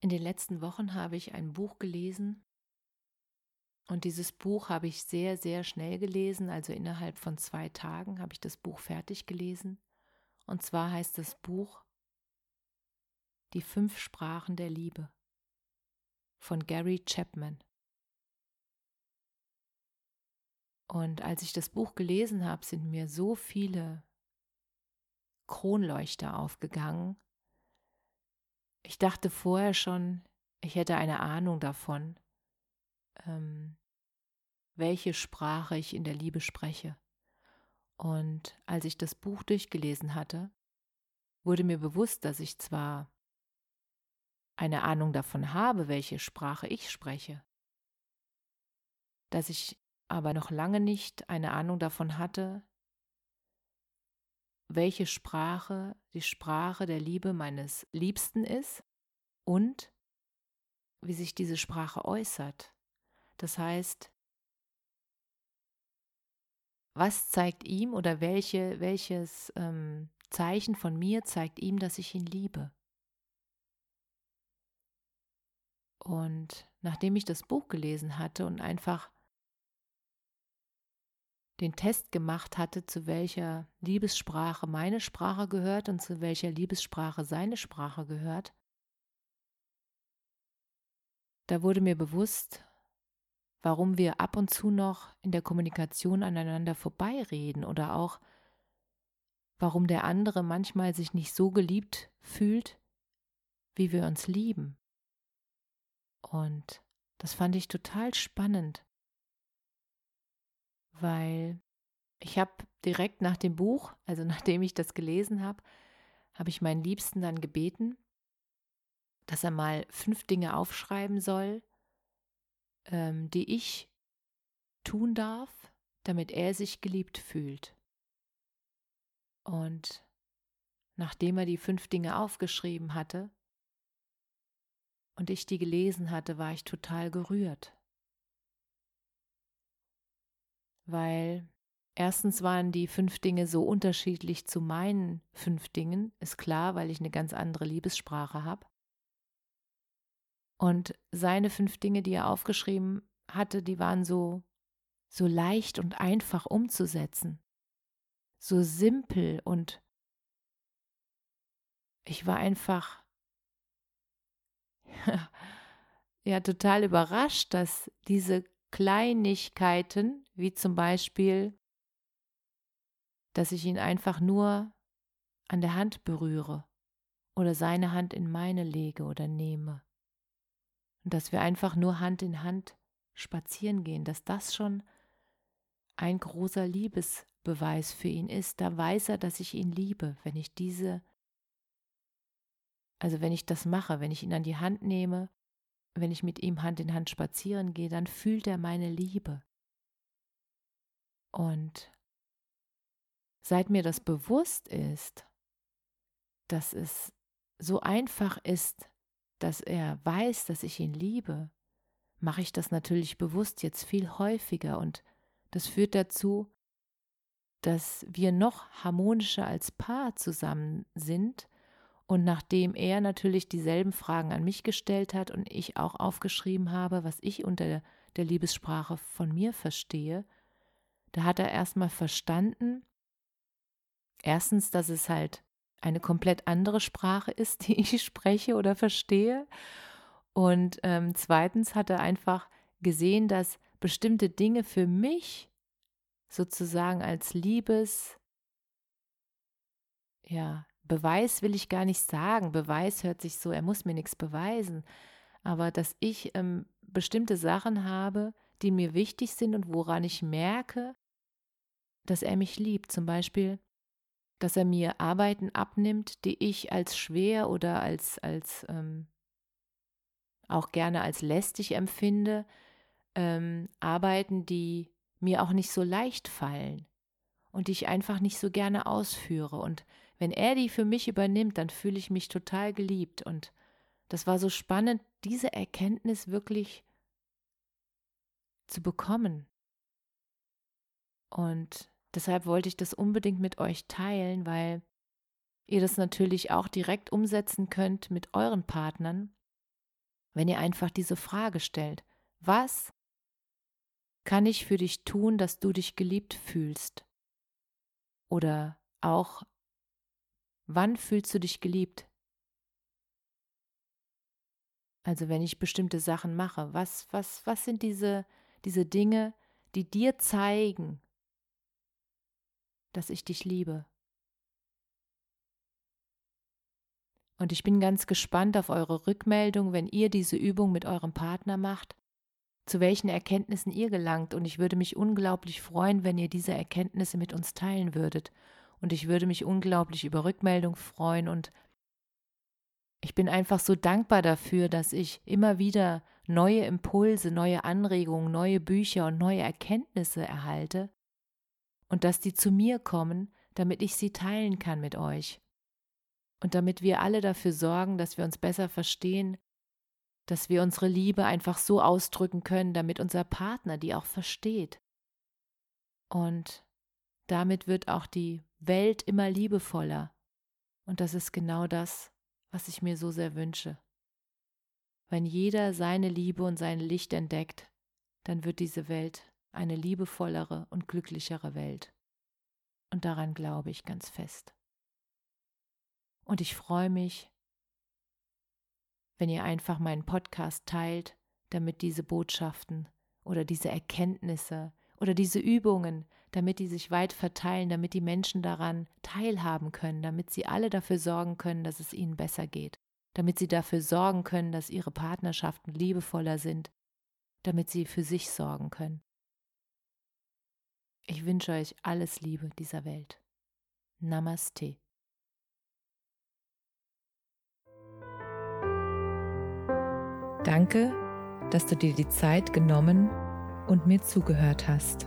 In den letzten Wochen habe ich ein Buch gelesen und dieses Buch habe ich sehr, sehr schnell gelesen, also innerhalb von zwei Tagen habe ich das Buch fertig gelesen. Und zwar heißt das Buch Die fünf Sprachen der Liebe von Gary Chapman. Und als ich das Buch gelesen habe, sind mir so viele Kronleuchter aufgegangen. Ich dachte vorher schon, ich hätte eine Ahnung davon, ähm, welche Sprache ich in der Liebe spreche. Und als ich das Buch durchgelesen hatte, wurde mir bewusst, dass ich zwar eine Ahnung davon habe, welche Sprache ich spreche, dass ich aber noch lange nicht eine Ahnung davon hatte, welche Sprache die Sprache der Liebe meines Liebsten ist und wie sich diese Sprache äußert. Das heißt, was zeigt ihm oder welche, welches ähm, Zeichen von mir zeigt ihm, dass ich ihn liebe? Und nachdem ich das Buch gelesen hatte und einfach den Test gemacht hatte, zu welcher Liebessprache meine Sprache gehört und zu welcher Liebessprache seine Sprache gehört, da wurde mir bewusst, warum wir ab und zu noch in der Kommunikation aneinander vorbeireden oder auch warum der andere manchmal sich nicht so geliebt fühlt, wie wir uns lieben. Und das fand ich total spannend, weil ich habe direkt nach dem Buch, also nachdem ich das gelesen habe, habe ich meinen Liebsten dann gebeten, dass er mal fünf Dinge aufschreiben soll, ähm, die ich tun darf, damit er sich geliebt fühlt. Und nachdem er die fünf Dinge aufgeschrieben hatte und ich die gelesen hatte, war ich total gerührt. Weil erstens waren die fünf Dinge so unterschiedlich zu meinen fünf Dingen, ist klar, weil ich eine ganz andere Liebessprache habe. Und seine fünf Dinge, die er aufgeschrieben hatte, die waren so, so leicht und einfach umzusetzen. So simpel und ich war einfach ja total überrascht, dass diese Kleinigkeiten, wie zum Beispiel, dass ich ihn einfach nur an der Hand berühre oder seine Hand in meine lege oder nehme und dass wir einfach nur Hand in Hand spazieren gehen, dass das schon ein großer Liebesbeweis für ihn ist. Da weiß er, dass ich ihn liebe, wenn ich diese, also wenn ich das mache, wenn ich ihn an die Hand nehme, wenn ich mit ihm Hand in Hand spazieren gehe, dann fühlt er meine Liebe. Und seit mir das bewusst ist, dass es so einfach ist, dass er weiß, dass ich ihn liebe, mache ich das natürlich bewusst jetzt viel häufiger und das führt dazu, dass wir noch harmonischer als Paar zusammen sind. Und nachdem er natürlich dieselben Fragen an mich gestellt hat und ich auch aufgeschrieben habe, was ich unter der Liebessprache von mir verstehe, da hat er erstmal verstanden, erstens, dass es halt eine komplett andere Sprache ist, die ich spreche oder verstehe. Und ähm, zweitens hat er einfach gesehen, dass bestimmte Dinge für mich sozusagen als Liebes, ja, Beweis will ich gar nicht sagen. Beweis hört sich so, er muss mir nichts beweisen. aber dass ich ähm, bestimmte Sachen habe, die mir wichtig sind und woran ich merke, dass er mich liebt. Zum Beispiel, dass er mir Arbeiten abnimmt, die ich als schwer oder als, als ähm, auch gerne als lästig empfinde. Ähm, Arbeiten, die mir auch nicht so leicht fallen und die ich einfach nicht so gerne ausführe. Und wenn er die für mich übernimmt, dann fühle ich mich total geliebt. Und das war so spannend, diese Erkenntnis wirklich zu bekommen. Und deshalb wollte ich das unbedingt mit euch teilen, weil ihr das natürlich auch direkt umsetzen könnt mit euren Partnern, wenn ihr einfach diese Frage stellt. Was kann ich für dich tun, dass du dich geliebt fühlst? Oder auch, wann fühlst du dich geliebt? Also wenn ich bestimmte Sachen mache, was, was, was sind diese, diese Dinge, die dir zeigen, dass ich dich liebe? Und ich bin ganz gespannt auf eure Rückmeldung, wenn ihr diese Übung mit eurem Partner macht, zu welchen Erkenntnissen ihr gelangt. Und ich würde mich unglaublich freuen, wenn ihr diese Erkenntnisse mit uns teilen würdet. Und ich würde mich unglaublich über Rückmeldung freuen und ich bin einfach so dankbar dafür, dass ich immer wieder neue Impulse, neue Anregungen, neue Bücher und neue Erkenntnisse erhalte und dass die zu mir kommen, damit ich sie teilen kann mit euch. Und damit wir alle dafür sorgen, dass wir uns besser verstehen, dass wir unsere Liebe einfach so ausdrücken können, damit unser Partner die auch versteht. Und damit wird auch die Welt immer liebevoller. Und das ist genau das, was ich mir so sehr wünsche. Wenn jeder seine Liebe und sein Licht entdeckt, dann wird diese Welt eine liebevollere und glücklichere Welt. Und daran glaube ich ganz fest. Und ich freue mich, wenn ihr einfach meinen Podcast teilt, damit diese Botschaften oder diese Erkenntnisse oder diese Übungen, damit die sich weit verteilen, damit die Menschen daran teilhaben können, damit sie alle dafür sorgen können, dass es ihnen besser geht, damit sie dafür sorgen können, dass ihre Partnerschaften liebevoller sind, damit sie für sich sorgen können. Ich wünsche euch alles Liebe dieser Welt. Namaste. Danke, dass du dir die Zeit genommen und mir zugehört hast.